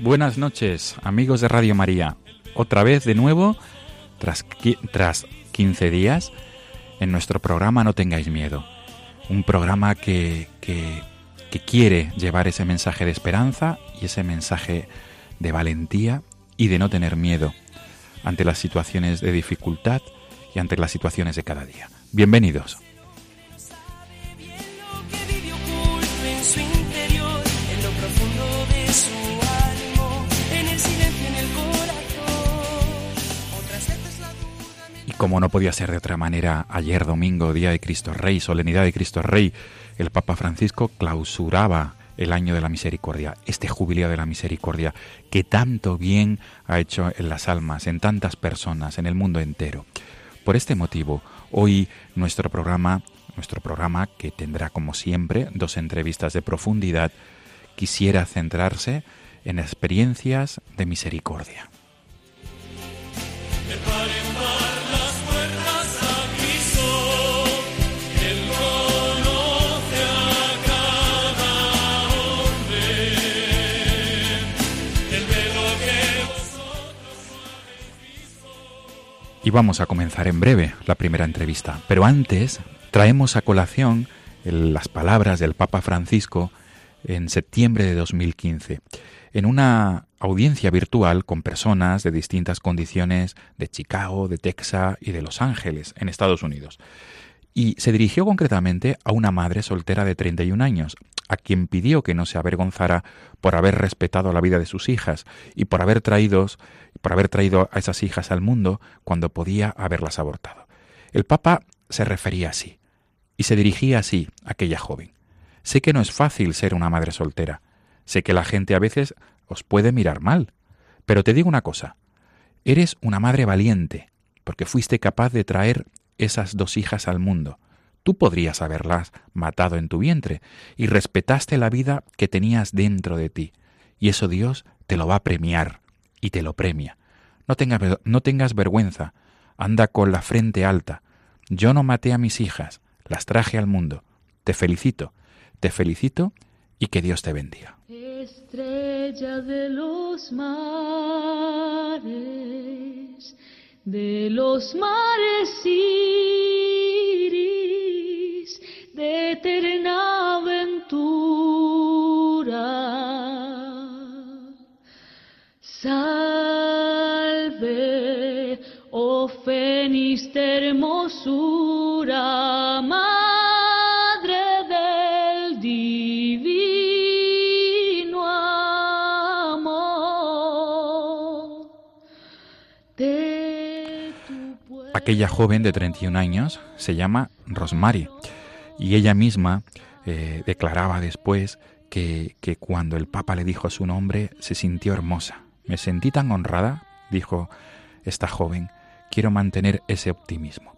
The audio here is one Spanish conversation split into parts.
Buenas noches, amigos de Radio María. Otra vez de nuevo, tras, tras 15 días, en nuestro programa No tengáis miedo. Un programa que, que- que quiere llevar ese mensaje de esperanza y ese mensaje de valentía y de no tener miedo ante las situaciones de dificultad y ante las situaciones de cada día. Bienvenidos. Como no podía ser de otra manera, ayer domingo, Día de Cristo Rey, Solemnidad de Cristo Rey, el Papa Francisco clausuraba el año de la misericordia, este jubileo de la misericordia, que tanto bien ha hecho en las almas, en tantas personas, en el mundo entero. Por este motivo, hoy nuestro programa, nuestro programa que tendrá como siempre dos entrevistas de profundidad, quisiera centrarse en experiencias de misericordia. Y vamos a comenzar en breve la primera entrevista. Pero antes traemos a colación las palabras del Papa Francisco en septiembre de 2015, en una audiencia virtual con personas de distintas condiciones de Chicago, de Texas y de Los Ángeles, en Estados Unidos. Y se dirigió concretamente a una madre soltera de 31 años, a quien pidió que no se avergonzara por haber respetado la vida de sus hijas y por haber traído, por haber traído a esas hijas al mundo cuando podía haberlas abortado. El Papa se refería así y se dirigía así a aquella joven. Sé que no es fácil ser una madre soltera. Sé que la gente a veces os puede mirar mal. Pero te digo una cosa. Eres una madre valiente, porque fuiste capaz de traer esas dos hijas al mundo. Tú podrías haberlas matado en tu vientre y respetaste la vida que tenías dentro de ti. Y eso Dios te lo va a premiar y te lo premia. No tengas, no tengas vergüenza. Anda con la frente alta. Yo no maté a mis hijas, las traje al mundo. Te felicito, te felicito y que Dios te bendiga. Estrella de los mares, de los mares iris, de eterna. Salve, oh de hermosura, madre del divino amor. Aquella joven de 31 años se llama Rosemary y ella misma eh, declaraba después que, que cuando el Papa le dijo su nombre se sintió hermosa. Me sentí tan honrada, dijo esta joven, quiero mantener ese optimismo.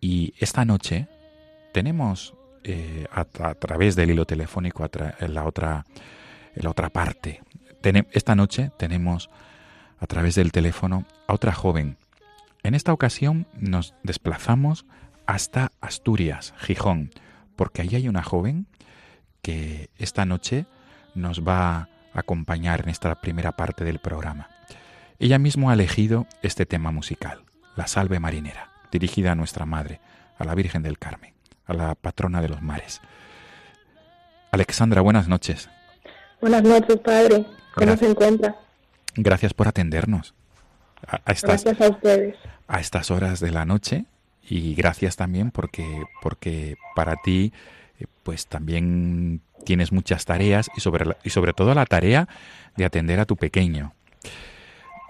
Y esta noche tenemos eh, a, través del hilo telefónico en la otra la otra parte. Esta noche tenemos a través del teléfono a otra joven. En esta ocasión nos desplazamos hasta Asturias, Gijón, porque allí hay una joven que esta noche nos va acompañar en esta primera parte del programa. Ella misma ha elegido este tema musical, La Salve Marinera, dirigida a nuestra Madre, a la Virgen del Carmen, a la patrona de los mares. Alexandra, buenas noches. Buenas noches, padre. ¿Cómo Gracias. se encuentra? Gracias por atendernos a, a estas, Gracias a ustedes. a estas horas de la noche y gracias también porque, porque para ti eh, pues también tienes muchas tareas y sobre, la- y sobre todo la tarea de atender a tu pequeño.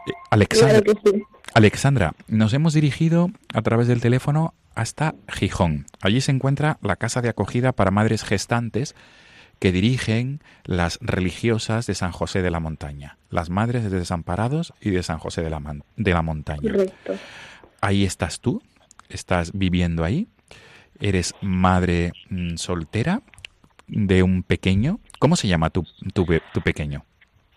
Eh, Alexandra, Claro que sí. Alexandra, nos hemos dirigido a través del teléfono hasta Gijón. Allí se encuentra la casa de acogida para madres gestantes que dirigen las religiosas de San José de la Montaña, las madres de desamparados y de San José de la, Man- de la Montaña. Correcto. Ahí estás tú, estás viviendo ahí, eres madre mm, soltera de un pequeño. ¿Cómo se llama tu, tu, tu pequeño?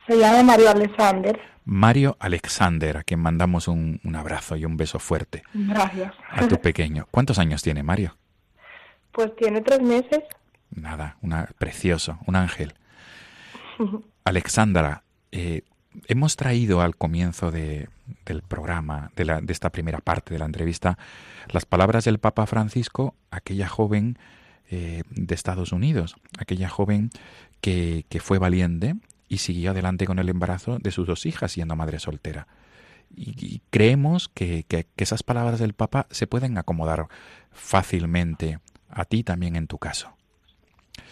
Se llama Mario Alexander. Mario Alexander, a quien mandamos un, un abrazo y un beso fuerte Gracias. a tu pequeño. ¿Cuántos años tiene Mario? Pues tiene tres meses. Nada, una, precioso, un ángel. Alexandra, eh, hemos traído al comienzo de- del programa, de, la- de esta primera parte de la entrevista, las palabras del Papa Francisco, aquella joven eh, de Estados Unidos, aquella joven que, que fue valiente y siguió adelante con el embarazo de sus dos hijas siendo madre soltera. Y, y creemos que, que- que esas palabras del Papa se pueden acomodar fácilmente a ti también en tu caso.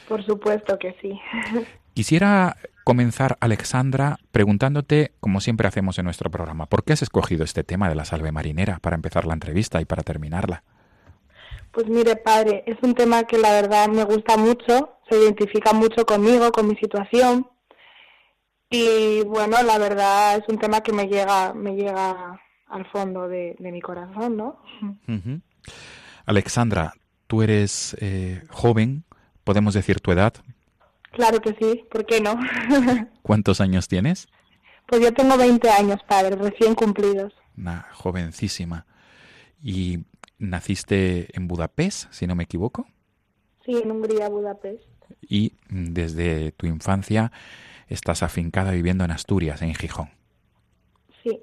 Por supuesto que sí. Quisiera comenzar, Alexandra, preguntándote, como siempre hacemos en nuestro programa, ¿por qué has escogido este tema de la salve marinera para empezar la entrevista y para terminarla? Pues mire, padre, es un tema que la verdad me gusta mucho, se identifica mucho conmigo, con mi situación. Y bueno, la verdad es un tema que me llega, me llega al fondo de, de mi corazón, ¿no? Alexandra, tú eres eh, joven, podemos decir tu edad. Claro que sí, ¿por qué no? ¿Cuántos años tienes? pues yo tengo 20 años, padre, recién cumplidos. Una jovencísima. ¿Y naciste en Budapest, si no me equivoco? Sí, en Hungría, Budapest. Y mm, desde tu infancia estás afincada viviendo en Asturias, en Gijón. Sí,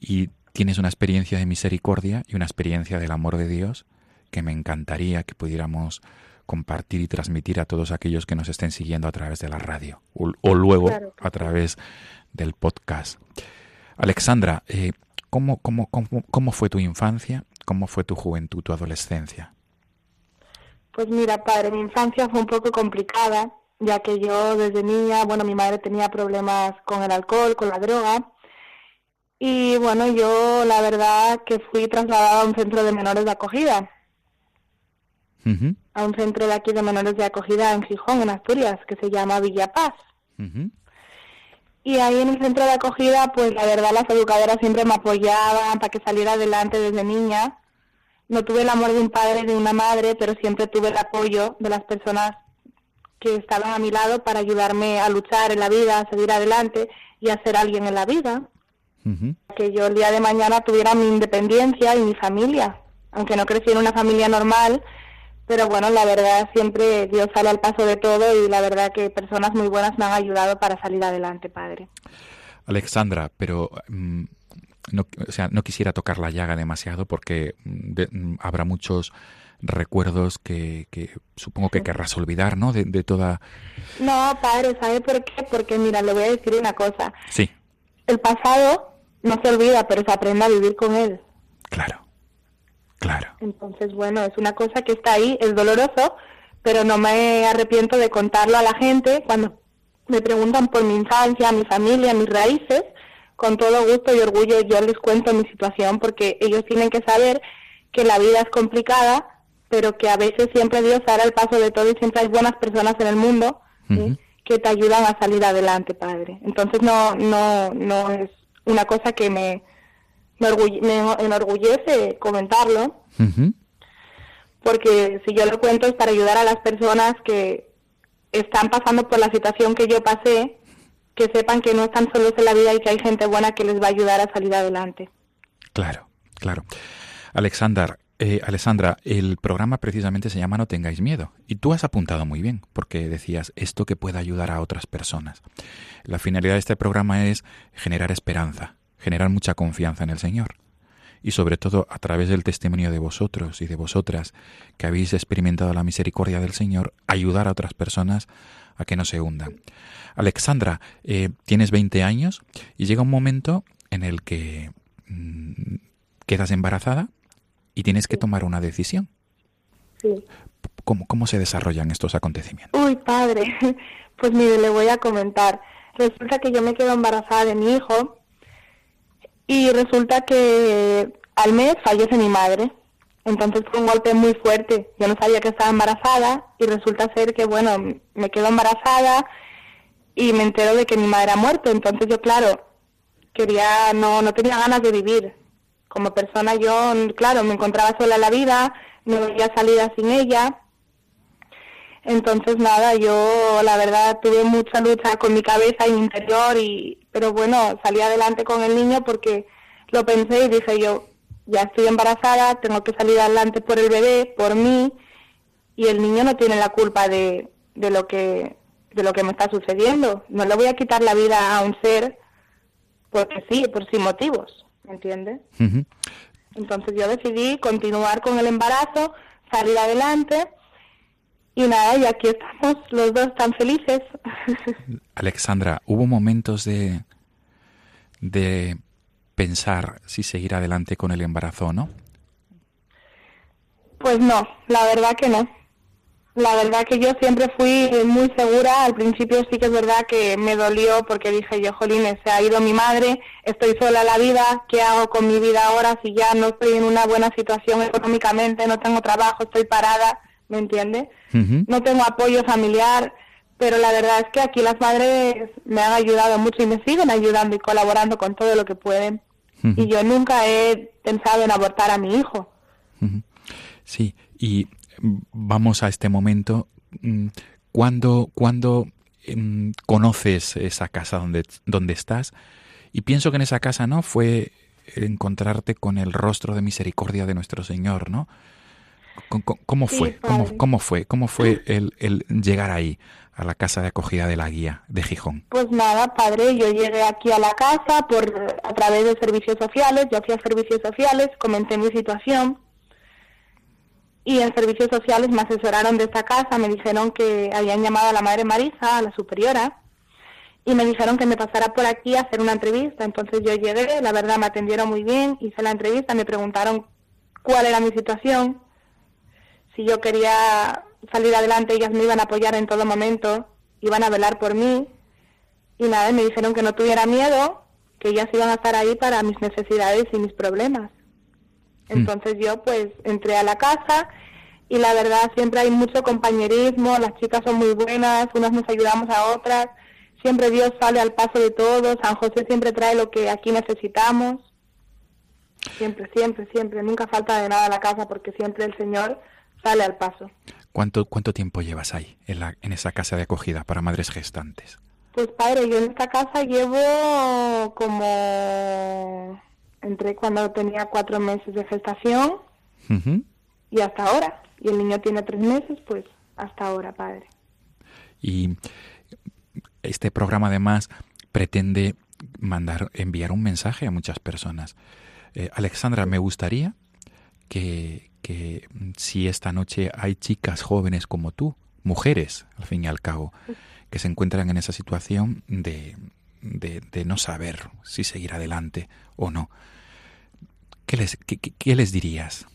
y tienes una experiencia de misericordia y una experiencia del amor de Dios que me encantaría que pudiéramos compartir y transmitir a todos aquellos que nos estén siguiendo a través de la radio o, o luego Claro a través del podcast. Alexandra, eh, ¿cómo, cómo, cómo, cómo fue tu infancia? ¿Cómo fue tu juventud, tu adolescencia? Pues mira, padre, mi infancia fue un poco complicada, ya que yo desde niña, bueno, mi madre tenía problemas con el alcohol, con la droga. Y bueno, yo la verdad que fui trasladada a un centro de menores de acogida, a un centro de aquí de menores de acogida en Gijón, en Asturias, que se llama Villa Paz. Y ahí en el centro de acogida, pues la verdad las educadoras siempre me apoyaban para que saliera adelante desde niña. No tuve el amor de un padre de una madre, pero siempre tuve el apoyo de las personas que estaban a mi lado para ayudarme a luchar en la vida, a seguir adelante y a ser alguien en la vida. ujú. Que yo el día de mañana tuviera mi independencia y mi familia, aunque no crecí en una familia normal, pero bueno, la verdad siempre Dios sale al paso de todo y la verdad que personas muy buenas me han ayudado para salir adelante, padre. Alexandra, pero mm, no, o sea, no quisiera tocar la llaga demasiado porque mm, de- mm, habrá muchos recuerdos que, que supongo que querrás olvidar, ¿no? De, de toda... No, padre, ¿sabe por qué? Porque mira, le voy a decir una cosa. Sí, El pasado no se olvida, pero se aprende a vivir con él. claro, claro. Entonces, bueno, es una cosa que está ahí, es doloroso, pero no me arrepiento de contarlo a la gente cuando me preguntan por mi infancia, mi familia, mis raíces. Con todo gusto y orgullo yo les cuento mi situación porque ellos tienen que saber que la vida es complicada, pero que a veces siempre Dios hará el paso de todo y siempre hay buenas personas en el mundo que te ayudan a salir adelante, padre. Entonces no, no, no es una cosa que me, me, me enorgullece comentarlo, porque si yo lo cuento es para ayudar a las personas que están pasando por la situación que yo pasé, que sepan que no están solos en la vida y que hay gente buena que les va a ayudar a salir adelante. Claro, claro. Alexandra, eh, Alessandra, el programa precisamente se llama No tengáis miedo. Y tú has apuntado muy bien, porque decías esto que pueda ayudar a otras personas. La finalidad de este programa es generar esperanza, generar mucha confianza en el Señor. Y sobre todo a través del testimonio de vosotros y de vosotras que habéis experimentado la misericordia del Señor, ayudar a otras personas a que no se hundan. Alexandra, eh, tienes 20 años y llega un momento en el que mm, quedas embarazada y tienes que tomar una decisión. Sí. ¿Cómo, cómo se desarrollan estos acontecimientos? Uy, padre, pues mire, le voy a comentar. Resulta que yo me quedo embarazada de mi hijo y resulta que al mes fallece mi madre. Entonces fue un golpe muy fuerte. Yo no sabía que estaba embarazada y resulta ser que, bueno, me quedo embarazada y me entero de que mi madre ha muerto. Entonces yo, claro, quería, no, no tenía ganas de vivir. Como persona yo, claro, me encontraba sola en la vida, no veía salida sin ella. Entonces nada, yo la verdad tuve mucha lucha con mi cabeza y mi interior y pero bueno, salí adelante con el niño porque lo pensé y dije yo, ya estoy embarazada, tengo que salir adelante por el bebé, por mí y el niño no tiene la culpa de, de lo que de lo que me está sucediendo. No le voy a quitar la vida a un ser porque sí, por sin motivos, ¿me entiendes? Entonces yo decidí continuar con el embarazo, salir adelante y nada, y aquí estamos los dos tan felices. Alexandra, ¿hubo momentos de, de pensar si seguir adelante con el embarazo o no? pues no, la verdad que no. La verdad que yo siempre fui muy segura. Al principio sí que es verdad que me dolió porque dije yo, jolines, se ha ido mi madre, estoy sola en la vida, ¿qué hago con mi vida ahora si ya no estoy en una buena situación económicamente, no tengo trabajo, estoy parada, ¿me entiendes? No tengo apoyo familiar, pero la verdad es que aquí las madres me han ayudado mucho y me siguen ayudando y colaborando con todo lo que pueden. Y yo nunca he pensado en abortar a mi hijo. Sí, y vamos a este momento. mm, ¿Cuándo, cuándo mm, conoces esa casa donde, donde estás? Y pienso que en esa casa, ¿no? Fue encontrarte con el rostro de misericordia de nuestro Señor, ¿no? ¿Cómo, cómo- cómo Sí, fue? ¿Cómo, cómo fue? ¿Cómo fue el, el llegar ahí, a la casa de acogida de la guía de Gijón? Pues nada, padre, yo llegué aquí a la casa por a través de servicios sociales, yo fui a servicios sociales, comenté mi situación y en servicios sociales me asesoraron de esta casa, me dijeron que habían llamado a la madre Marisa, a la superiora, y me dijeron que me pasara por aquí a hacer una entrevista. Entonces yo llegué, la verdad me atendieron muy bien, hice la entrevista, me preguntaron cuál era mi situación, si yo quería salir adelante, ellas me iban a apoyar en todo momento, iban a velar por mí, y nada, me dijeron que no tuviera miedo, que ellas iban a estar ahí para mis necesidades y mis problemas. Entonces yo pues entré a la casa y la verdad siempre hay mucho compañerismo, las chicas son muy buenas, unas nos ayudamos a otras, siempre Dios sale al paso de todos, San José siempre trae lo que aquí necesitamos. Siempre, siempre, siempre, nunca falta de nada la casa porque siempre el Señor sale al paso. ¿Cuánto, cuánto tiempo llevas ahí, en, la, en esa casa de acogida para madres gestantes? Pues padre, yo en esta casa llevo como entré cuando tenía cuatro meses de gestación y hasta ahora. Y el niño tiene tres meses, pues hasta ahora, padre. Y este programa además pretende mandar, enviar un mensaje a muchas personas. Eh, Alexandra, me gustaría que, que mm, si esta noche hay chicas jóvenes como tú, mujeres al fin y al cabo, que se encuentran en esa situación de, de, no saber si seguir adelante o no, ¿qué les, qué- qué les dirías?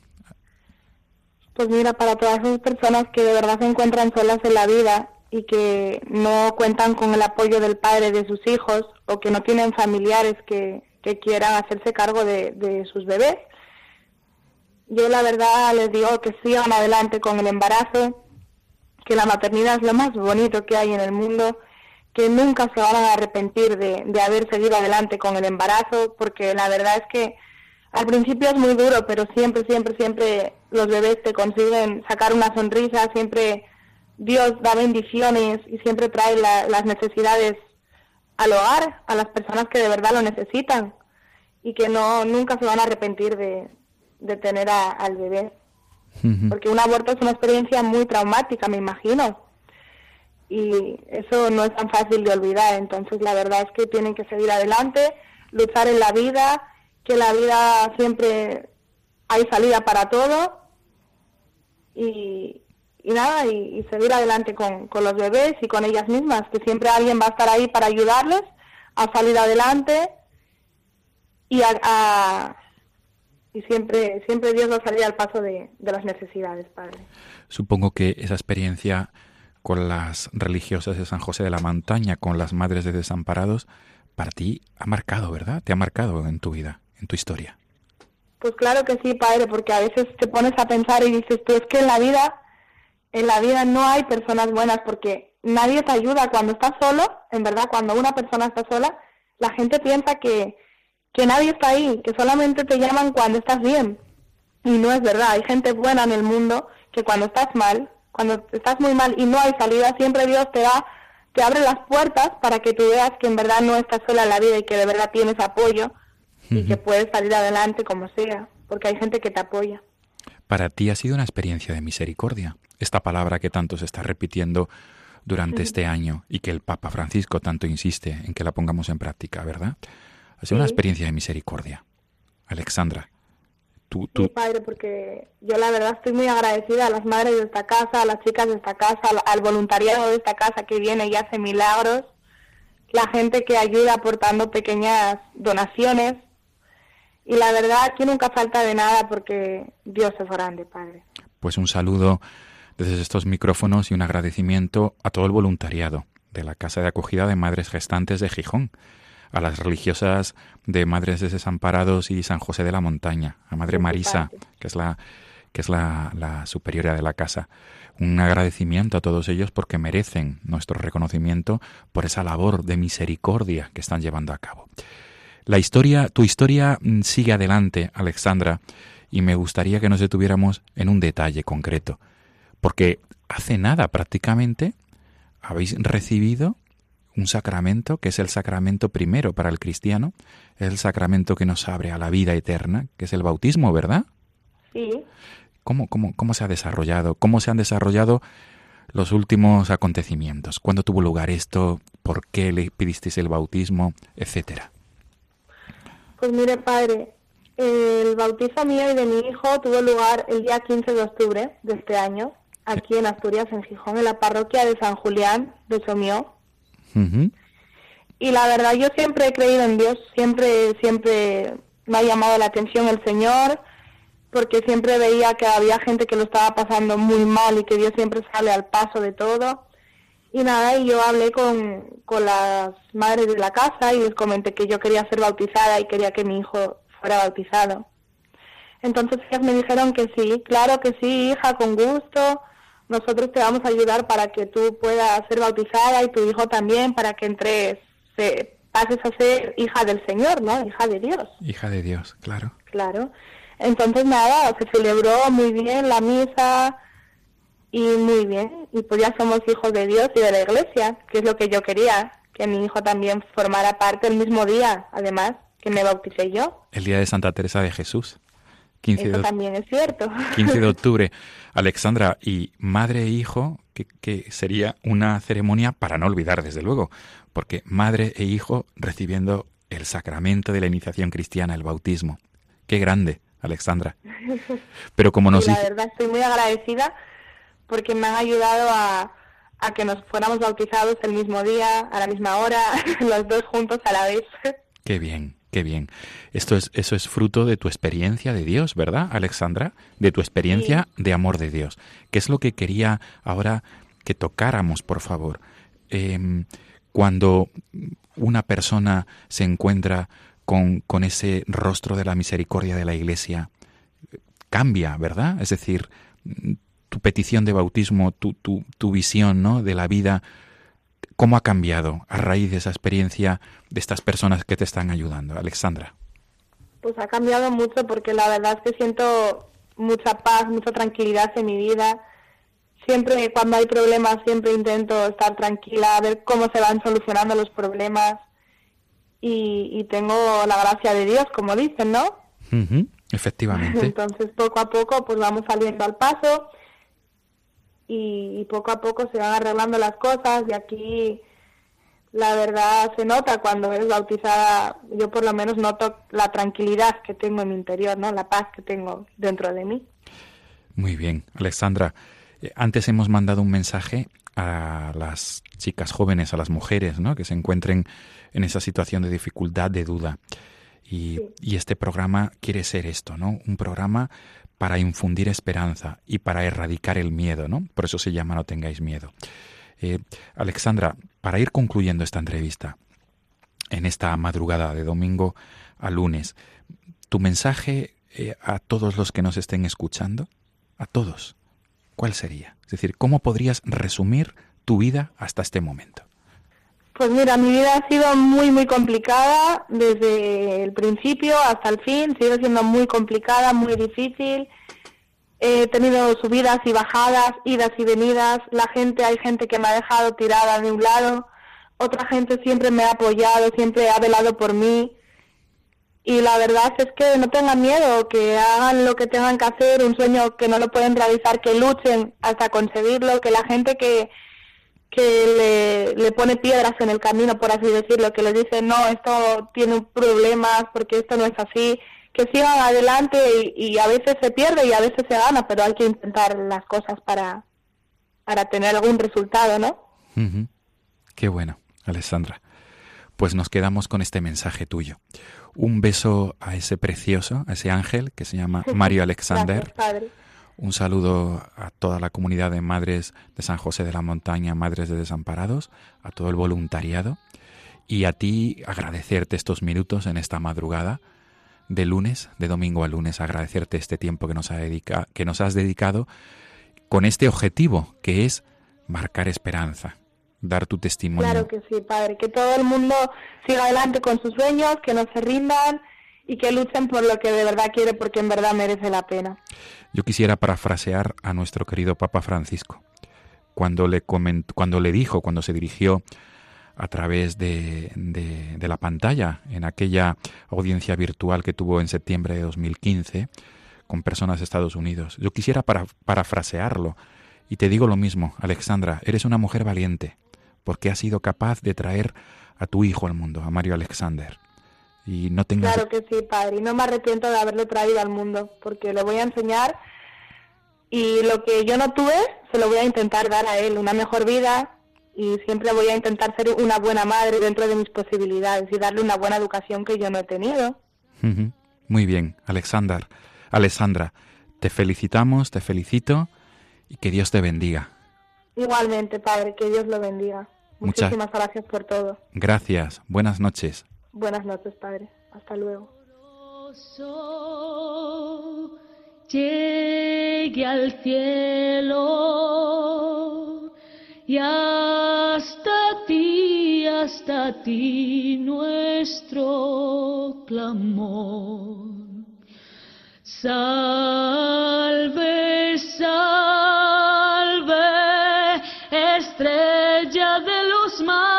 Pues mira, para todas esas personas que de verdad se encuentran solas en la vida y que no cuentan con el apoyo del padre de sus hijos o que no tienen familiares que, que quieran hacerse cargo de, de sus bebés, yo la verdad les digo que sigan adelante con el embarazo, que la maternidad es lo más bonito que hay en el mundo, que nunca se van a arrepentir de, de haber seguido adelante con el embarazo, porque la verdad es que al principio es muy duro, pero siempre, siempre, siempre los bebés te consiguen sacar una sonrisa, siempre Dios da bendiciones y siempre trae la- las necesidades al hogar, a las personas que de verdad lo necesitan y que no nunca se van a arrepentir de, de tener a- al bebé. Porque un aborto es una experiencia muy traumática, me imagino. Y eso no es tan fácil de olvidar. Entonces, la verdad es que tienen que seguir adelante, luchar en la vida, que la vida siempre hay salida para todo. Y, y nada, y, y seguir adelante con, con los bebés y con ellas mismas, que siempre alguien va a estar ahí para ayudarles a salir adelante y a, a- y siempre siempre Dios va a salir al paso de, de las necesidades, Padre. Supongo que esa experiencia con las religiosas de San José de la Montaña, con las madres de desamparados, para ti ha marcado, ¿verdad? Te ha marcado en tu vida, en tu historia. Pues claro que sí, Padre, porque a veces te pones a pensar y dices, tú es que en la vida, en la vida no hay personas buenas porque nadie te ayuda cuando estás solo, en verdad, cuando una persona está sola, la gente piensa que, que nadie está ahí, que solamente te llaman cuando estás bien. Y no es verdad, hay gente buena en el mundo que cuando estás mal, cuando estás muy mal y no hay salida, siempre Dios te da, te abre las puertas para que tú veas que en verdad no estás sola en la vida y que de verdad tienes apoyo y que puedes salir adelante como sea, porque hay gente que te apoya. Para ti ha sido una experiencia de misericordia, esta palabra que tanto se está repitiendo durante este año y que el Papa Francisco tanto insiste en que la pongamos en práctica, ¿verdad? Ha sido una experiencia de misericordia. Alexandra, tú, Sí, padre, porque yo la verdad estoy muy agradecida a las madres de esta casa, a las chicas de esta casa, al, al voluntariado de esta casa que viene y hace milagros, la gente que ayuda aportando pequeñas donaciones. Y la verdad aquí nunca falta de nada porque Dios es grande, Padre. pues un saludo desde estos micrófonos y un agradecimiento a todo el voluntariado de la Casa de Acogida de Madres Gestantes de Gijón, a las religiosas de Madres de Desamparados y San José de la Montaña, a Madre Marisa, que es la que es la, la superiora de la casa. Un agradecimiento a todos ellos porque merecen nuestro reconocimiento por esa labor de misericordia que están llevando a cabo. La historia, tu historia mm, sigue adelante, Alexandra, y me gustaría que nos detuviéramos en un detalle concreto, porque hace nada prácticamente habéis recibido un sacramento que es el sacramento primero para el cristiano, es el sacramento que nos abre a la vida eterna, que es el bautismo, ¿verdad? Sí, ¿Cómo, cómo, cómo se ha desarrollado? ¿Cómo se han desarrollado los últimos acontecimientos? ¿Cuándo tuvo lugar esto? ¿Por qué le pedisteis el bautismo? Etcétera. pues mire, Padre, el bautizo mío y de mi hijo tuvo lugar el día 15 de octubre de este año, aquí en Asturias, en Gijón, en la parroquia de San Julián de Somió. Ujú. Y la verdad, yo siempre he creído en Dios, siempre, siempre me ha llamado la atención el Señor, porque siempre veía que había gente que lo estaba pasando muy mal y que Dios siempre sale al paso de todo. Y nada, y yo hablé con, con las madres de la casa y les comenté que yo quería ser bautizada y quería que mi hijo fuera bautizado. Entonces ellas me dijeron que sí, claro que sí, hija, con gusto. Nosotros te vamos a ayudar para que tú puedas ser bautizada y tu hijo también, para que entres, se, pases a ser hija del Señor, ¿no? Hija de Dios, Hija de Dios, claro. claro. Entonces nada, se celebró muy bien la misa y muy bien. Y pues ya somos hijos de Dios y de la iglesia, que es lo que yo quería, que mi hijo también formara parte el mismo día, además, que me bauticé yo. El día de Santa Teresa de Jesús. 15 Eso de, también es cierto. 15 de octubre. Alexandra, y madre e hijo, que, que sería una ceremonia para no olvidar, desde luego, porque madre e hijo recibiendo el sacramento de la iniciación cristiana, el bautismo. Qué grande, Alexandra. Pero como nos Y la verdad estoy muy agradecida porque me han ayudado a, a que nos fuéramos bautizados el mismo día, a la misma hora, los dos juntos a la vez. qué bien, qué bien. Esto es, eso es fruto de tu experiencia de Dios, ¿verdad, Alexandra? De tu experiencia de amor de Dios. ¿Qué es lo que quería ahora que tocáramos, por favor? Em, cuando una persona se encuentra con, con ese rostro de la misericordia de la Iglesia, cambia, ¿verdad? Es decir, tu petición de bautismo, tu, tu, tu visión ¿no? de la vida, ¿cómo ha cambiado a raíz de esa experiencia de estas personas que te están ayudando? Alexandra. Pues ha cambiado mucho porque la verdad es que siento mucha paz, mucha tranquilidad en mi vida. Siempre cuando hay problemas siempre intento estar tranquila, ver cómo se van solucionando los problemas y, y tengo la gracia de Dios, como dicen, ¿no? Ujú, Efectivamente. Entonces poco a poco pues vamos saliendo al paso y, y poco a poco se van arreglando las cosas y aquí la verdad se nota cuando eres bautizada, yo por lo menos noto la tranquilidad que tengo en mi interior, ¿no? La paz que tengo dentro de mí. Muy bien, Alexandra. eh, Antes hemos mandado un mensaje a las chicas jóvenes, a las mujeres, ¿no? Que se encuentren en esa situación de dificultad, de duda. Y, y este programa quiere ser esto, ¿no? Un programa para infundir esperanza y para erradicar el miedo, ¿no? Por eso se llama No tengáis miedo. Eh, Alexandra, para ir concluyendo esta entrevista, en esta madrugada de domingo a lunes, tu mensaje eh, a todos los que nos estén escuchando, a todos, ¿cuál sería? Es decir, ¿cómo podrías resumir tu vida hasta este momento? Pues mira, mi vida ha sido muy, muy complicada desde el principio hasta el fin. Sigue siendo muy complicada, muy difícil. He tenido subidas y bajadas, idas y venidas. La gente, hay gente que me ha dejado tirada de un lado. Otra gente siempre me ha apoyado, siempre ha velado por mí. Y la verdad es que no tengan miedo, que hagan lo que tengan que hacer, un sueño que no lo pueden realizar, que luchen hasta conseguirlo, que la gente que, que le, le pone piedras en el camino, por así decirlo, que les dice, no, esto tiene problemas porque esto no es así, que sigan adelante y, y a veces se pierde y a veces se gana, pero hay que intentar las cosas para, para tener algún resultado, ¿no? Ujú. Qué bueno, Alessandra. Pues nos quedamos con este mensaje tuyo. Un beso a ese precioso, a ese ángel que se llama Mario Alexander. Gracias, padre. Un saludo a toda la comunidad de madres de San José de la Montaña, madres de desamparados, a todo el voluntariado y a ti agradecerte estos minutos en esta madrugada de lunes, de domingo a lunes, agradecerte este tiempo que nos, ha dedica- que nos has dedicado con este objetivo que es marcar esperanza, dar tu testimonio. Claro que sí, padre. Que todo el mundo siga adelante con sus sueños, que no se rindan y que luchen por lo que de verdad quiere, porque en verdad merece la pena. Yo quisiera parafrasear a nuestro querido Papa Francisco, cuando le, cuando le dijo, cuando se dirigió a través de, de- de la pantalla en aquella audiencia virtual que tuvo en septiembre de 2015 con personas de Estados Unidos. Yo quisiera para- parafrasearlo y te digo lo mismo, Alexandra, eres una mujer valiente porque has sido capaz de traer a tu hijo al mundo, a Mario Alexander. Y no tengas Claro que sí, padre. Y no me arrepiento de haberlo traído al mundo, porque le voy a enseñar y lo que yo no tuve, se lo voy a intentar dar a él, una mejor vida y siempre voy a intentar ser una buena madre dentro de mis posibilidades y darle una buena educación que yo no he tenido. Muy bien, Alexander. Alessandra, te felicitamos, te felicito y que Dios te bendiga. Igualmente, padre, que Dios lo bendiga. Muchas- Muchísimas gracias por todo. Gracias, buenas noches. Buenas noches, padre. Hasta luego. Llegue al cielo y hasta ti, hasta ti nuestro clamor. Salve, salve, estrella de los mares.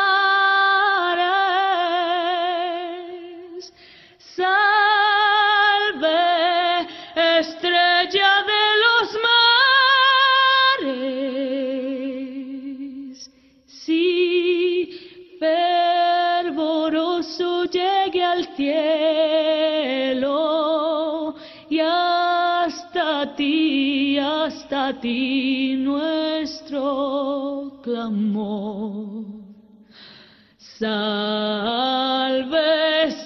Hasta ti nuestro clamor. Salve,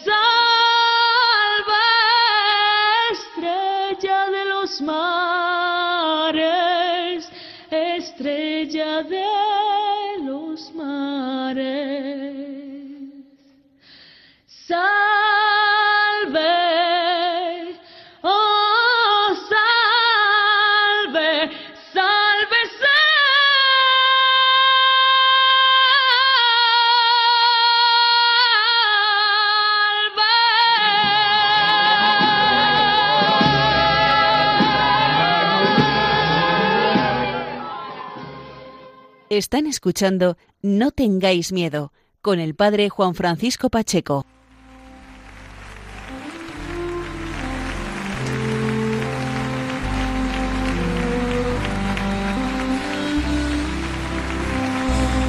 salve, estrella de los mares, estrella de los mares. Están escuchando No tengáis miedo con el padre Juan Francisco Pacheco.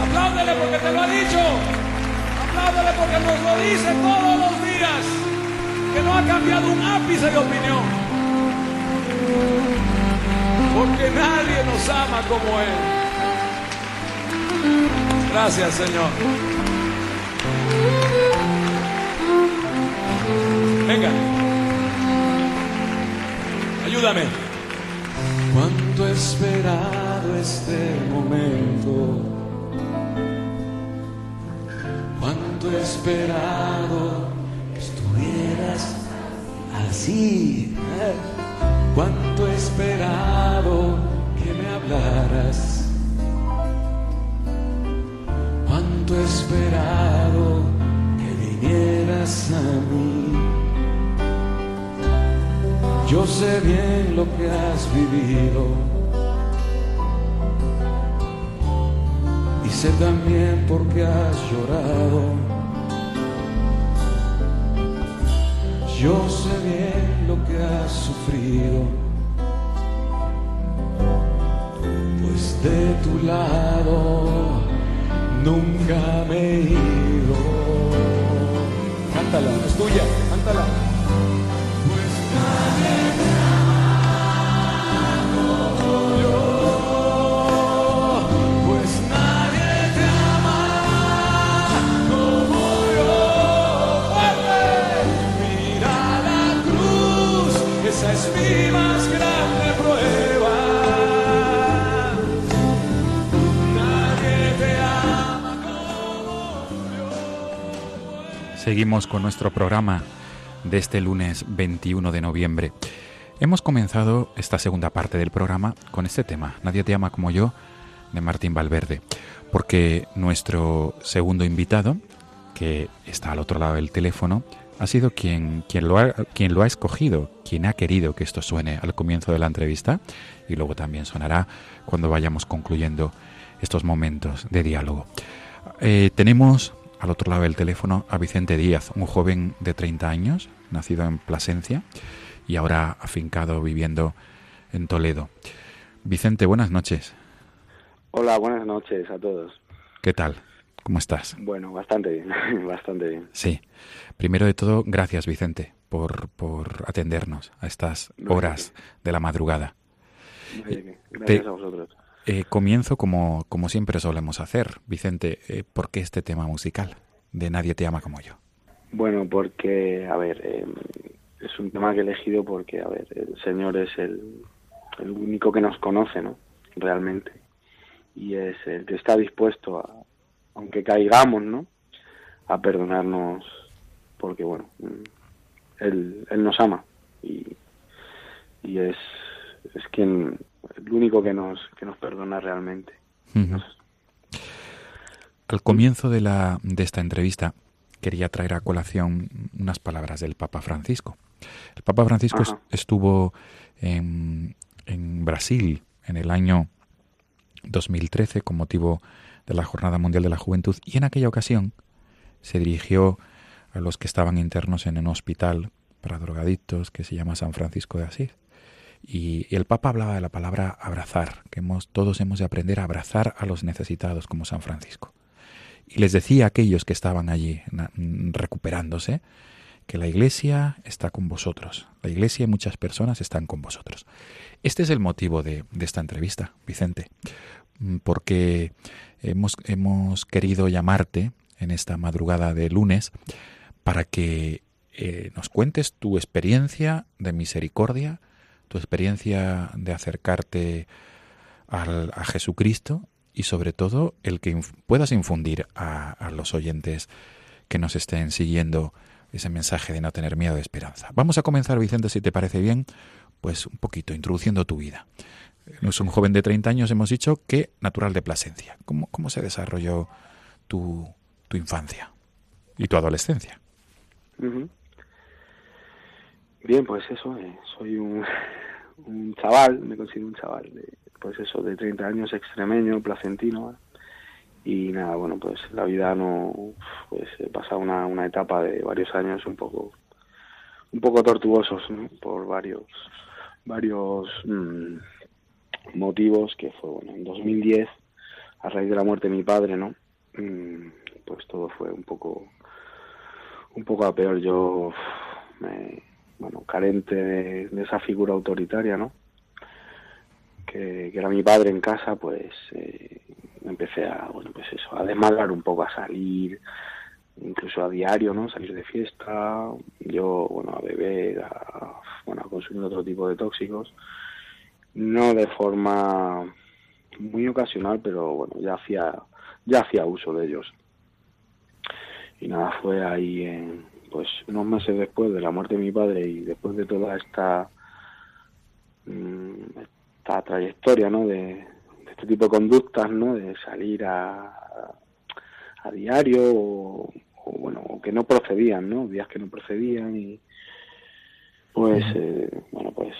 Apláudele porque te lo ha dicho. Apláudele porque nos lo dice todos los días. Que no ha cambiado un ápice de opinión. Porque nadie nos ama como Él. Gracias, Señor. Venga. Ayúdame. Cuánto he esperado este momento. Cuánto he esperado que estuvieras así. ¿eh? Cuánto he esperado que me hablaras. Esperado que vinieras a mí. Yo sé bien lo que has vivido. Y sé también por qué has llorado. Yo sé bien lo que has sufrido. Pues de tu lado nunca me he ido. Cántala, es tuya, cántala. Seguimos con nuestro programa de este lunes 21 de noviembre. Hemos comenzado esta segunda parte del programa con este tema, Nadie te ama como yo, de Martín Valverde, porque nuestro segundo invitado, que está al otro lado del teléfono, ha sido quien, quien, lo ha, quien lo ha escogido, quien ha querido que esto suene al comienzo de la entrevista y luego también sonará cuando vayamos concluyendo estos momentos de diálogo. Eh, tenemos al otro lado del teléfono a Vicente Díaz, un joven de 30 años, nacido en Plasencia y ahora afincado viviendo en Toledo. Vicente, buenas noches. Hola, buenas noches a todos. ¿Qué tal? ¿Cómo estás? Bueno, bastante bien, bastante bien. Sí. Primero de todo, gracias Vicente por, por atendernos a estas horas de la madrugada. Bien, Gracias Te- a vosotros. Eh, comienzo como, como siempre solemos hacer. Vicente, eh, ¿por qué este tema musical de Nadie te ama como yo? Bueno, porque, a ver, eh, es un tema que he elegido porque, a ver, el Señor es el, único que nos conoce, ¿no? Realmente. Y es el que está dispuesto a, aunque caigamos, ¿no? A perdonarnos porque, bueno, Él, él nos ama y, y es, es quien, el único que nos, que nos perdona realmente. Al comienzo de, la, de esta entrevista quería traer a colación unas palabras del Papa Francisco. El Papa Francisco Ajá. estuvo en, en Brasil en el año 2013 con motivo de la Jornada Mundial de la Juventud y en aquella ocasión se dirigió a los que estaban internos en un hospital para drogadictos que se llama San Francisco de Asís. Y, el Papa hablaba de la palabra abrazar, que hemos, todos hemos de aprender a abrazar a los necesitados como San Francisco. Y les decía a aquellos que estaban allí recuperándose que la iglesia está con vosotros. La iglesia y muchas personas están con vosotros. Este es el motivo de, de esta entrevista, Vicente, mm, porque hemos, hemos querido llamarte en esta madrugada de lunes para que eh, nos cuentes tu experiencia de misericordia, tu experiencia de acercarte al- a Jesucristo y sobre todo el que puedas infundir a, a los oyentes que nos estén siguiendo ese mensaje de no tener miedo de esperanza. Vamos a comenzar, Vicente, si te parece bien, pues un poquito introduciendo tu vida. Es un joven de 30 años, hemos dicho, que natural de Plasencia. ¿Cómo, cómo se desarrolló tu, tu infancia y tu adolescencia? Bien, pues eso, eh, soy un, un chaval, me considero un chaval, de, pues eso, de 30 años, extremeño, placentino, y nada, bueno, pues la vida no, pues he pasado una, una etapa de varios años un poco, un poco tortuosos, ¿no? Por varios, varios mm, motivos que fue, bueno, en 2010, a raíz de la muerte de mi padre, ¿no? Mm, pues todo fue un poco, un poco a peor. Yo, me, bueno, carente de, esa figura autoritaria, ¿no? Que, que era mi padre en casa, pues eh, empecé a, bueno, pues eso, a desmadrar un poco, a salir, incluso a diario, ¿no? Salir de fiesta, yo, bueno, a beber, a, bueno, a consumir otro tipo de tóxicos, no de forma muy ocasional, pero bueno, ya hacía, ya hacía uso de ellos. Y nada, fue ahí, en, pues unos meses después de la muerte de mi padre y después de toda esta, mm, esta trayectoria, ¿no? De, de este tipo de conductas, ¿no? De salir a, a diario o, o, bueno, o que no procedían, ¿no? Días que no procedían y pues, eh, bueno, pues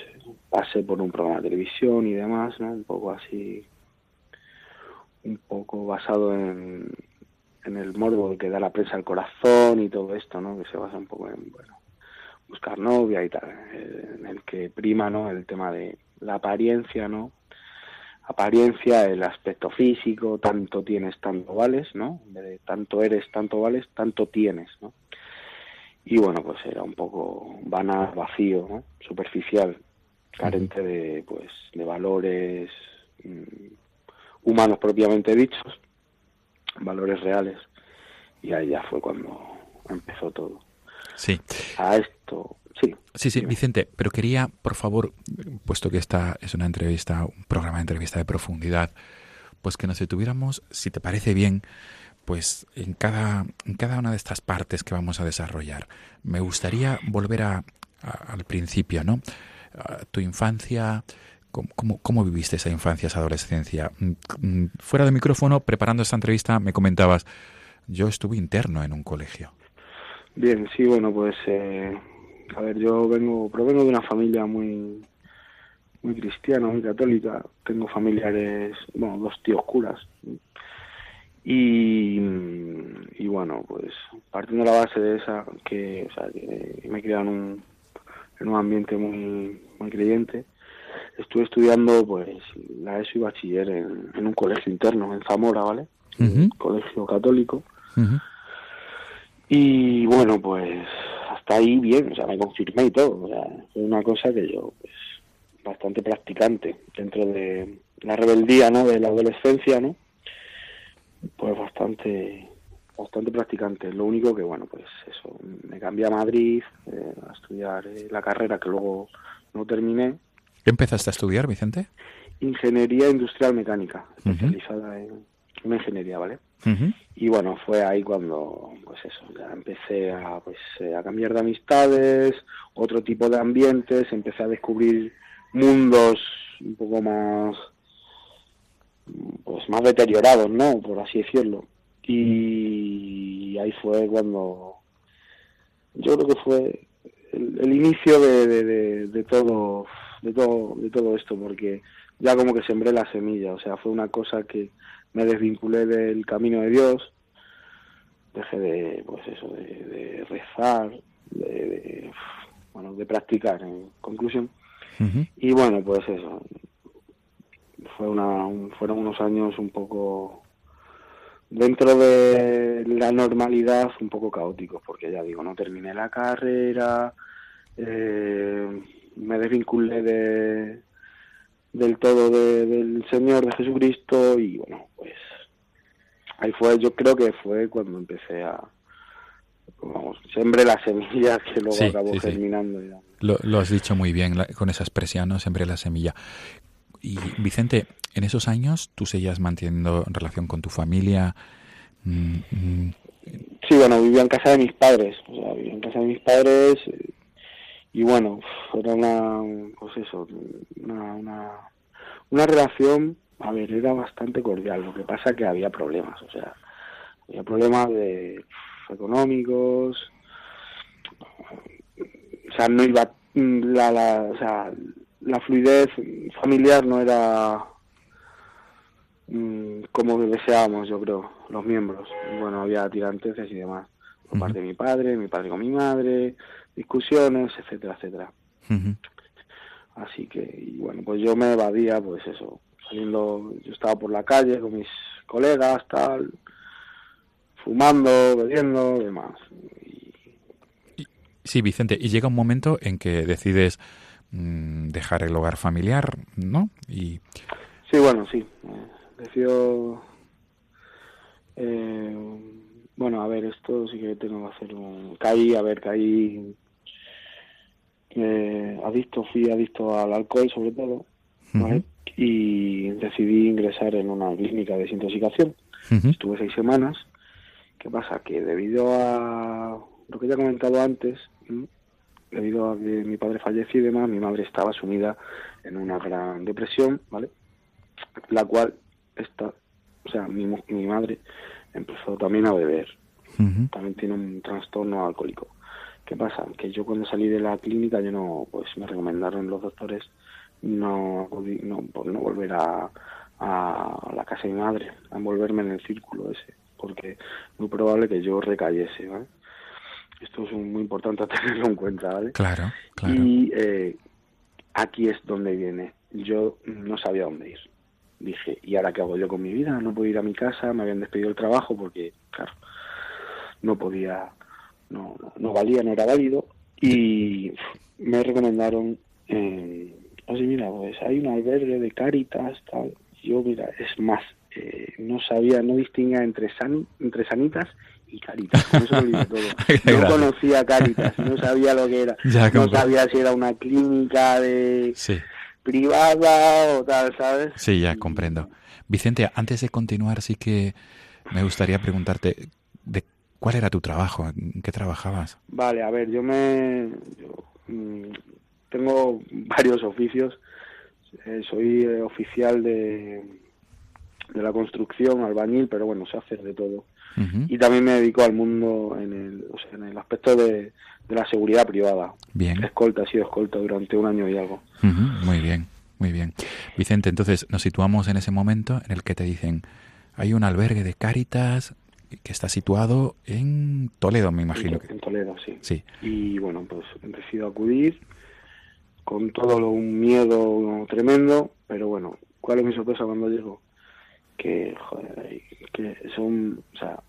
pasé por un programa de televisión y demás, ¿no? Un poco así, un poco basado en, en el morbo que da la prensa al corazón y todo esto, ¿no? Que se basa un poco en, bueno, buscar novia y tal, en el que prima, ¿no? El tema de la apariencia, ¿no? Apariencia, el aspecto físico, tanto tienes, tanto vales, ¿no? Tanto eres, tanto vales, tanto tienes, ¿no? Y bueno, pues era un poco banal, vacío, ¿no? Superficial, carente de, pues, de valores mm, humanos propiamente dichos, valores reales. Y ahí ya fue cuando empezó todo. Sí. A esto, sí. Sí, sí. Vicente, pero quería, por favor, puesto que esta es una entrevista, un programa de entrevista de profundidad, pues que nos detuviéramos, si te parece bien, pues en cada, en cada una de estas partes que vamos a desarrollar. Me gustaría volver a, a- al principio, ¿no? A tu infancia, ¿cómo, cómo, viviste esa infancia, esa adolescencia? Mm, mm, Fuera de micrófono, preparando esta entrevista, me comentabas, yo estuve interno en un colegio. Bien, sí, bueno, pues eh, a ver, yo vengo, provengo de una familia muy muy cristiana, muy católica. Tengo familiares, bueno, dos tíos curas. Y, y bueno, pues partiendo de la base de esa, que, o sea, que me he criado en un, en un ambiente muy, muy creyente, estuve estudiando pues la ESO y bachiller en, en un colegio interno en Zamora, ¿vale? Colegio católico. Y bueno, pues hasta ahí bien, o sea, me confirmé y todo. O sea, fue una cosa que yo, pues, bastante practicante dentro de la rebeldía, ¿no? De la adolescencia, ¿no? Pues bastante, bastante practicante. Lo único que, bueno, pues eso, me cambié a Madrid eh, a estudiar eh, la carrera que luego no terminé. ¿Qué empezaste a estudiar, Vicente? Ingeniería Industrial Mecánica, especializada en una ingeniería, ¿vale? Y bueno fue ahí cuando pues eso ya empecé a pues eh, a cambiar de amistades otro tipo de ambientes empecé a descubrir mundos un poco más pues más deteriorados no por así decirlo y ahí fue cuando yo creo que fue el, el inicio de, de, de, de todo de todo de todo esto porque ya como que sembré la semilla o sea fue una cosa que me desvinculé del camino de Dios dejé de pues eso de, de rezar de, de, bueno de practicar en conclusión. Y bueno pues eso fue una un- fueron unos años un poco dentro de la normalidad un poco caóticos porque ya digo no terminé la carrera eh, me desvinculé de del todo de- del Señor de Jesucristo y bueno pues ahí fue yo creo que fue cuando empecé a vamos sembré la semilla que luego Sí, acabó sí, sí. germinando dando. Lo, lo has dicho muy bien la- con esa expresión, ¿no? Siempre la semilla. Y Vicente, en esos años tú seguías manteniendo relación con tu familia. Mm, mm, Sí, bueno, vivía en casa de mis padres, o sea, vivía en casa de mis padres eh, y bueno, era una, pues eso, una, una, una relación, a ver, era bastante cordial, lo que pasa que había problemas, o sea, había problemas de económicos, o sea, no iba, la, la, o sea, la fluidez familiar no era mm, como deseábamos, yo creo, los miembros. Bueno, había tiranteces y demás. Por parte de mi padre, mi padre con mi madre, discusiones, etcétera, etcétera. Así que, y bueno, pues yo me evadía, pues eso, saliendo, yo estaba por la calle con mis colegas, tal, fumando, bebiendo, demás. Sí, Vicente, y llega un momento en que decides mm, dejar el hogar familiar, ¿no? Y Sí, bueno, sí. eh, decido. eh, bueno, a ver, esto sí que tengo que hacer un. Caí, a ver, caí. eh, adicto, fui adicto al alcohol, sobre todo. ¿vale? Y decidí ingresar en una clínica de desintoxicación. Estuve seis semanas. ¿Qué pasa? Que debido a lo que ya he comentado antes, debido a que mi padre falleció y demás, mi madre estaba sumida en una gran depresión, ¿vale? La cual, esta, o sea, mi, mi madre empezó también a beber. También tiene un trastorno alcohólico. ¿Qué pasa? Que yo cuando salí de la clínica, yo no, pues me recomendaron los doctores no, no, pues, no volver a, a la casa de mi madre, a envolverme en el círculo ese, porque es muy probable que yo recayese, ¿vale? Esto es un- muy importante tenerlo en cuenta, ¿vale? Claro, claro. Y eh, aquí es donde viene. Yo no sabía dónde ir. Dije, ¿y ahora qué hago yo con mi vida? No puedo ir a mi casa, me habían despedido del trabajo porque, claro, no podía, no, no, no valía, no era válido. Y me recomendaron, eh, oye, mira, pues hay un albergue de Caritas, tal. Yo, mira, es más, eh, no sabía, no distinguía entre, san, entre sanitas y Caritas. Con eso lo olvidé todo. No conocía Caritas, no sabía lo que era. Ya, no sabía si era una clínica de Sí, privada o tal, ¿sabes? sí, ya comprendo. Vicente, antes de continuar, sí que me gustaría preguntarte de cuál era tu trabajo, en qué trabajabas. Vale, a ver, yo me... yo, mm, tengo varios oficios. Eh, soy eh, oficial de, de la construcción, albañil, pero bueno, sé hacer de todo. Y también me dedico al mundo en el, o sea, en el aspecto de, de la seguridad privada. Bien. Escolta, he sido escolta durante un año y algo. Muy bien, muy bien. Vicente, entonces nos situamos en ese momento en el que te dicen, hay un albergue de Cáritas que está situado en Toledo, me imagino. En, en Toledo, sí. Sí. Y bueno, pues decido acudir con todo lo, un miedo tremendo, pero bueno, ¿cuál es mi sorpresa cuando llego? Que, joder, que son, o sea,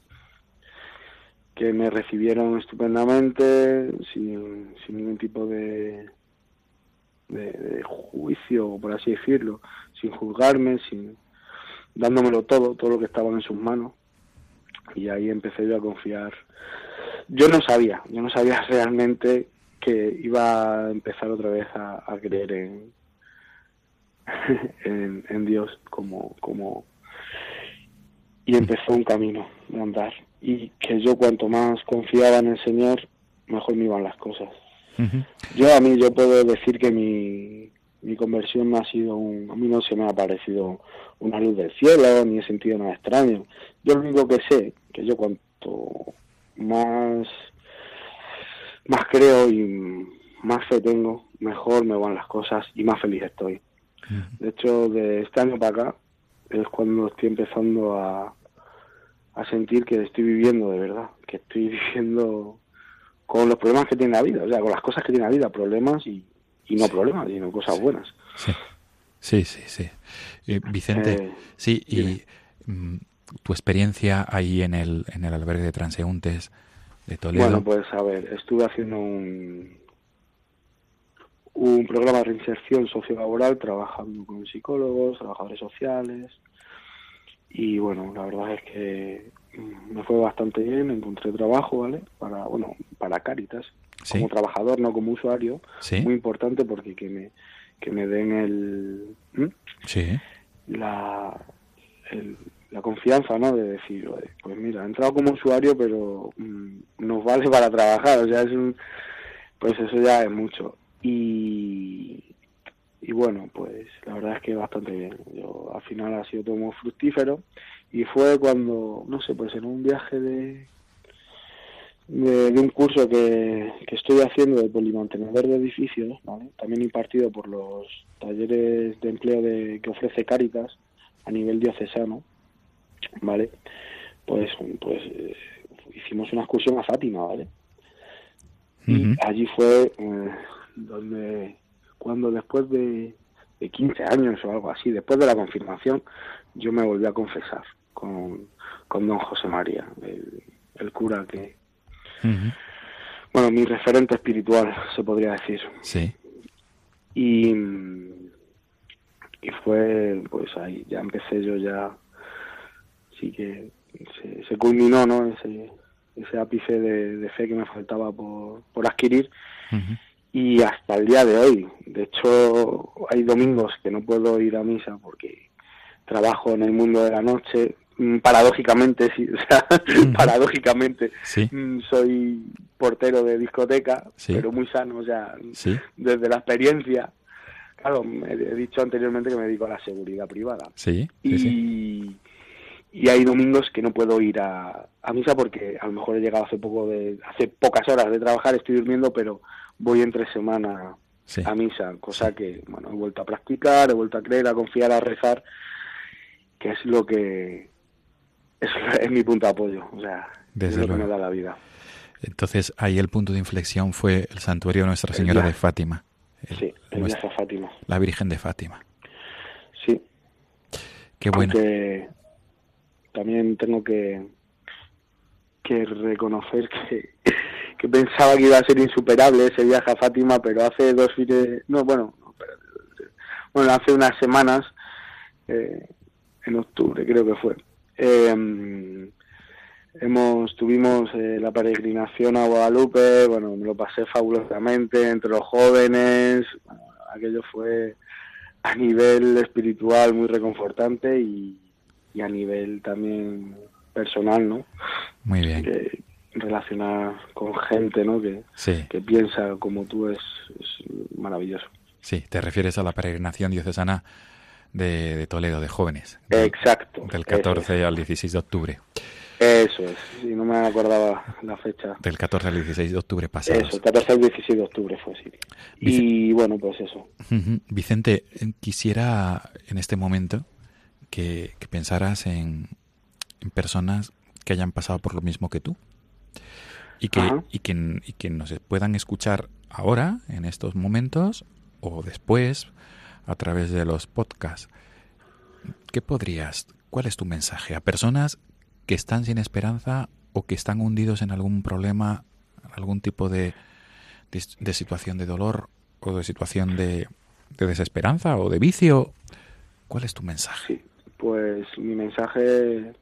que me recibieron estupendamente, sin, ningún tipo de, de, de juicio, por así decirlo, sin juzgarme, sin dándomelo todo, todo lo que estaba en sus manos. Y ahí empecé yo a confiar. Yo no sabía, yo no sabía realmente que iba a empezar otra vez a, a creer en, en, en Dios como, como y empezó un camino de andar. Y que yo cuanto más confiaba en el Señor mejor me iban las cosas. Yo a mí yo puedo decir que mi, mi conversión no ha sido un, a mí no se me ha parecido una luz del cielo ni he sentido nada extraño. Yo lo único que sé que yo cuanto más más creo y más fe tengo mejor me van las cosas y más feliz estoy. De hecho de este año para acá es cuando estoy empezando a a sentir que estoy viviendo de verdad que estoy viviendo con los problemas que tiene la vida, o sea, con las cosas que tiene la vida, problemas y, y no problemas, sino cosas buenas. Sí, sí, sí. sí. Eh, Vicente, Eh, sí, y mm, tu experiencia ahí en el, en el albergue de transeúntes de Toledo. Bueno, pues a ver, estuve haciendo un, un programa de reinserción sociolaboral trabajando con psicólogos, trabajadores sociales y bueno, la verdad es que mm, me fue bastante bien, encontré trabajo, ¿vale? Para, bueno, para Cáritas, Sí. como trabajador, no como usuario, Sí. muy importante porque que me, que me den el... Sí, la, el- la confianza, ¿no? De decir, "Oye, pues mira, he entrado como usuario, pero mm, nos vale para trabajar, o sea, es un, pues eso ya es mucho. Y, y bueno, pues la verdad es que bastante bien. Yo al final ha sido todo muy fructífero y fue cuando, no sé, pues en un viaje de de, de un curso que, que estoy haciendo de polimantenedor de edificios, ¿vale? también impartido por los talleres de empleo de, que ofrece Cáritas, a nivel diocesano, ¿vale? Pues, pues eh, hicimos una excursión a Fátima, ¿vale? Y allí fue eh, donde, cuando después de, de 15 años o algo así, después de la confirmación, yo me volví a confesar con, con don José María, el, el cura que, bueno, mi referente espiritual, se podría decir. Sí. Y, y fue, pues ahí ya empecé yo ya, sí que se, se culminó, ¿no? Ese, ese ápice de, de fe que me faltaba por, por adquirir Ujú. Y hasta el día de hoy. De hecho, hay domingos que no puedo ir a misa porque trabajo en el mundo de la noche. Mm, Paradójicamente, sí, o sea, paradójicamente, Sí. mm, soy portero de discoteca, Sí. pero muy sano, o sea, Sí. desde la experiencia. Claro, me he dicho anteriormente que me dedico a la seguridad privada. Sí. Sí. Y, y hay domingos que no puedo ir a, a misa porque a lo mejor he llegado hace poco de hace pocas horas de trabajar, estoy durmiendo, pero voy entre semana Sí. a misa, cosa que bueno he vuelto a practicar, he vuelto a creer, a confiar, a rezar, que es lo que es, es mi punto de apoyo, o sea, Desde es lo que luego. me da la vida. Entonces ahí el punto de inflexión fue el santuario de Nuestra Señora de. Fátima. El- Sí, el nuestra- a Fátima. la Virgen de Fátima. Sí, Qué bueno. También tengo que, que reconocer que, que pensaba que iba a ser insuperable ese viaje a Fátima, pero hace dos fines, no, bueno, no, bueno, hace unas semanas, eh, en octubre creo que fue, eh, hemos tuvimos eh, la peregrinación a Guadalupe, bueno, me lo pasé fabulosamente entre los jóvenes, bueno, aquello fue a nivel espiritual muy reconfortante y, y a nivel también personal, ¿no? Muy bien. Que relacionar con gente, ¿no? Que, Sí, que piensa como tú es, es maravilloso. sí. Te refieres a la peregrinación diocesana de, de Toledo, de jóvenes. Exacto. Del eso 14 al 16 de octubre. es. Eso es. Sí, no me acordaba la fecha. Del 14 al 16 de octubre pasados. Eso, 14 al 16 de octubre fue, sí. Y bueno, pues eso. Vicente, eh, quisiera en este momento que, que pensaras en, en personas que hayan pasado por lo mismo que tú y que, Ajá. y que, y que nos puedan escuchar ahora, en estos momentos, o después, a través de los podcasts. ¿Qué podrías, cuál es tu mensaje a personas que están sin esperanza o que están hundidos en algún problema, algún tipo de, de, de situación de dolor o de situación de, de desesperanza o de vicio? ¿Cuál es tu mensaje? Sí, pues mi mensaje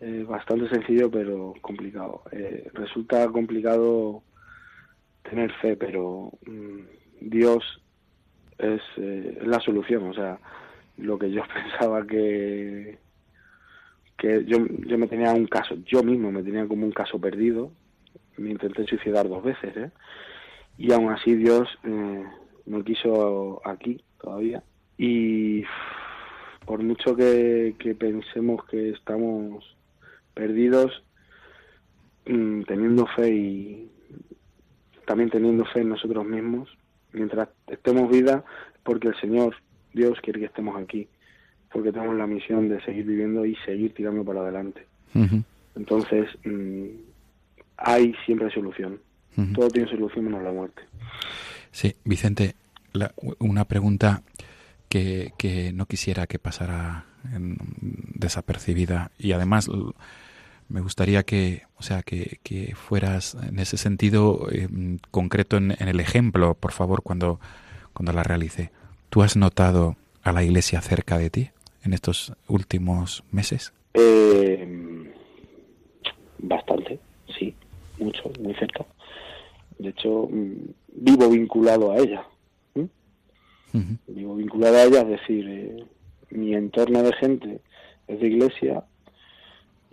es bastante sencillo pero complicado. Eh, resulta complicado tener fe, pero mm, Dios es, eh, es la solución. O sea, lo que yo pensaba que que yo, yo me tenía un caso, yo mismo me tenía como un caso perdido, me intenté suicidar dos veces, ¿eh? y aún así Dios eh, me quiso aquí todavía y por mucho que pensemos que estamos perdidos, mm, teniendo fe y también teniendo fe en nosotros mismos, mientras estemos vida, porque el Señor, Dios, quiere que estemos aquí, porque tenemos la misión de seguir viviendo y seguir tirando para adelante. Entonces, mm, hay siempre solución. Todo tiene solución menos la muerte. Sí, Vicente, la- una pregunta que, que no quisiera que pasara en- desapercibida y además me gustaría que, o sea, que, que fueras en ese sentido eh, concreto en, en el ejemplo, por favor, cuando, cuando la realice. ¿Tú has notado a la Iglesia cerca de ti en estos últimos meses? Eh, bastante, sí, mucho, muy cerca. De hecho, mm, vivo vinculado a ella. Vivo vinculado a ella, es decir, eh, mi entorno de gente es de iglesia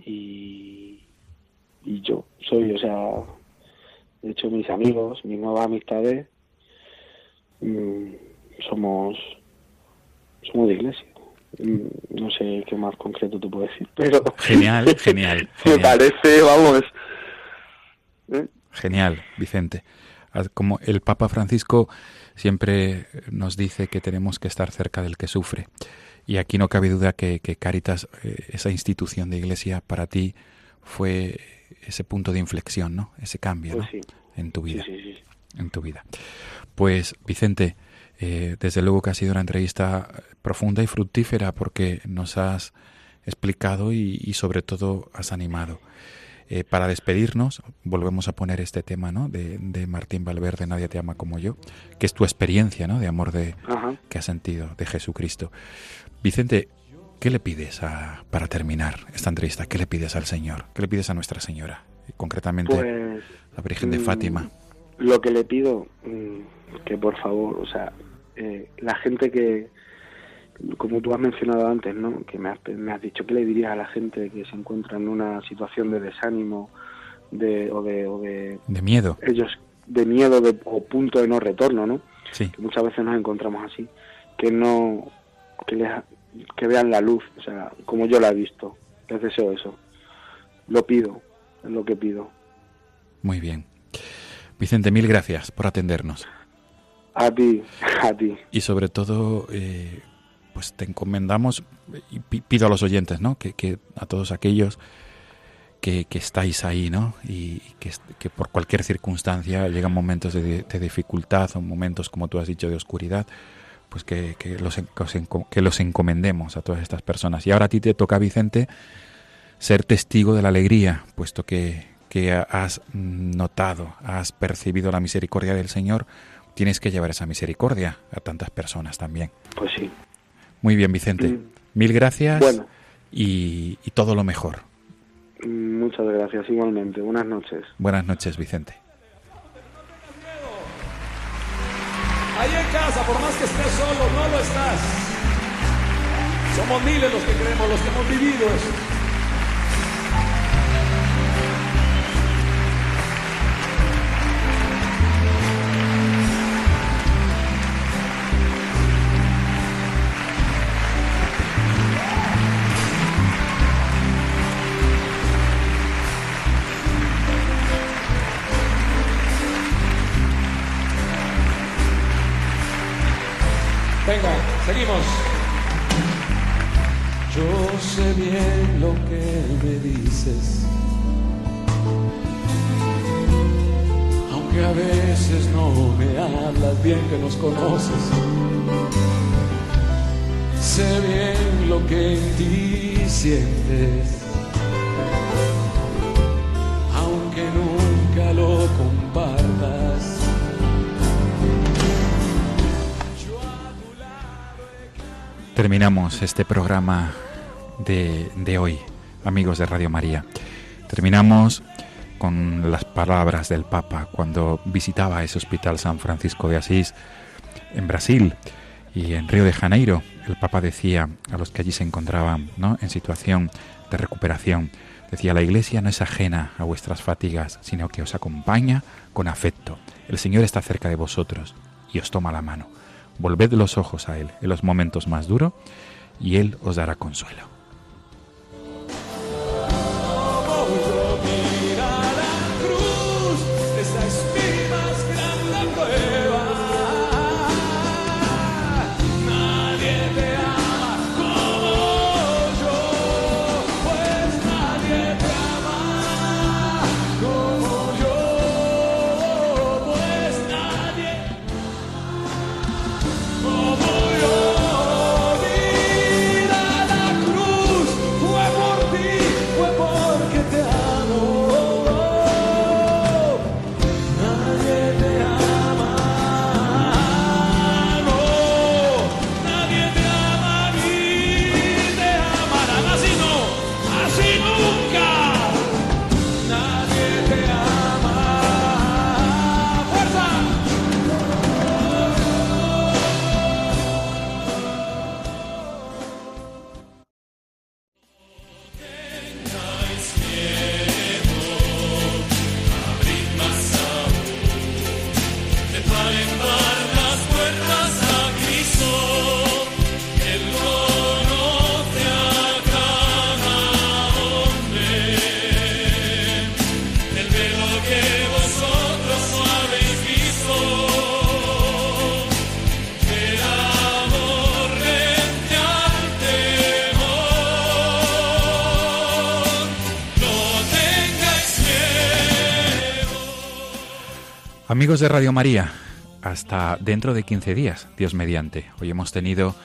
y, y yo soy, o sea, de hecho mis amigos, mis nuevas amistades, mm, somos, somos de iglesia. Mm, No sé qué más concreto te puedo decir, pero Genial, genial, me genial. parece, vamos, ¿eh? Genial, Vicente. Como el Papa Francisco siempre nos dice que tenemos que estar cerca del que sufre. Y aquí no cabe duda que, que Caritas, eh, esa institución de iglesia, para ti fue ese punto de inflexión, ¿no? Ese cambio, Pues ¿no? sí. En tu vida. sí, sí. En tu vida. Pues, Vicente, eh, desde luego que ha sido una entrevista profunda y fructífera porque nos has explicado y, y sobre todo has animado. Eh, para despedirnos, volvemos a poner este tema ¿no? de, de Martín Valverde, Nadie te ama como yo, que es tu experiencia ¿no? de amor de, Ajá. que has sentido de Jesucristo. Vicente, ¿qué le pides a- para terminar esta entrevista? ¿Qué le pides al Señor? ¿Qué le pides a Nuestra Señora? Concretamente Pues la Virgen de mm, Fátima. Lo que le pido, mm, que por favor, o sea, eh, la gente que, como tú has mencionado antes, ¿no? Que me has, me has dicho que le dirías a la gente que se encuentra en una situación de desánimo, de o de, o de De miedo. ellos de miedo de, o punto de no retorno, ¿no? Sí. Que muchas veces nos encontramos así, que no, que les, que vean la luz, o sea, como yo la he visto. Les deseo eso. Lo pido, es lo que pido. Muy bien. Vicente, mil gracias por atendernos. A ti, a ti. Y sobre todo, eh, pues te encomendamos y pi- pido a los oyentes, ¿no? Que, que a todos aquellos que, que estáis ahí, ¿no? Y que, que por cualquier circunstancia llegan momentos de, dificultad o momentos, como tú has dicho, de oscuridad, pues que, que los, que los encomendemos a todas estas personas. Y ahora a ti te toca, Vicente, ser testigo de la alegría, puesto que, que has notado, has percibido la misericordia del Señor, tienes que llevar esa misericordia a tantas personas también. Pues sí. Muy bien, Vicente. Mm. Mil gracias Bueno. y, y todo lo mejor. Mm, Muchas gracias, igualmente. Buenas noches. Buenas noches, Vicente. Ahí en casa, por más que estés solo, no lo estás. Somos miles los que creemos, los que hemos vivido eso. Venga, seguimos. Yo sé bien lo que me dices. Aunque a veces no me hablas bien que nos conoces. Sé bien lo que en ti sientes. Terminamos este programa de, de hoy, amigos de Radio María. Terminamos con las palabras del Papa cuando visitaba ese hospital San Francisco de Asís en Brasil y en Río de Janeiro. El Papa decía a los que allí se encontraban ¿no? en situación de recuperación, decía, la Iglesia no es ajena a vuestras fatigas, sino que os acompaña con afecto. El Señor está cerca de vosotros y os toma la mano. Volved los ojos a Él en los momentos más duros y Él os dará consuelo. Amigos de Radio María, hasta dentro de 15 días, Dios mediante. Hoy hemos tenido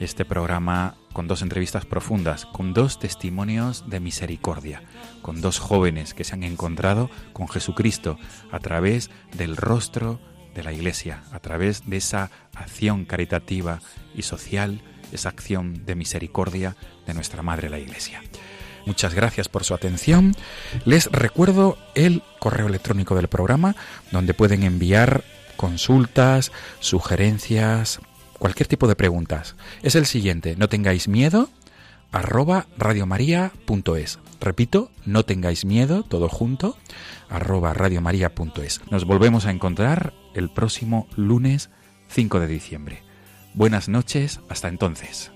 este programa con dos entrevistas profundas, con dos testimonios de misericordia, con dos jóvenes que se han encontrado con Jesucristo a través del rostro de la Iglesia, a través de esa acción caritativa y social, esa acción de misericordia de nuestra Madre la Iglesia. Muchas gracias por su atención. Les recuerdo el correo electrónico del programa donde pueden enviar consultas, sugerencias, cualquier tipo de preguntas. Es el siguiente, no tengáis miedo, arroba radiomaria.es. Repito, no tengáis miedo, todo junto, arroba radiomaria.es. Nos volvemos a encontrar el próximo lunes 5 de diciembre. Buenas noches, hasta entonces.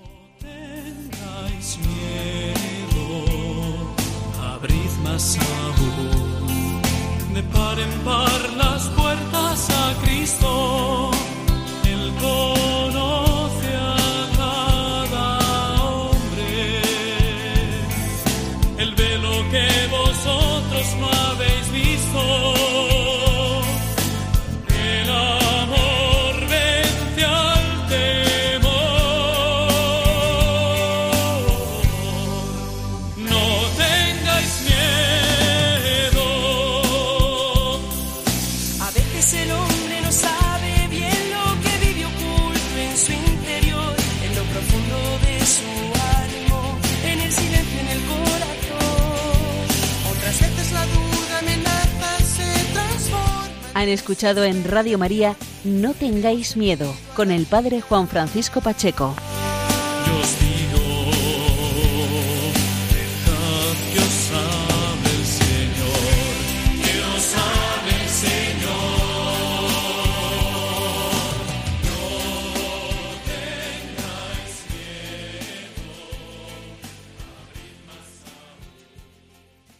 De par en par las puertas a Cristo, Él conoce Han escuchado en Radio María No tengáis miedo con el Padre Juan Francisco Pacheco.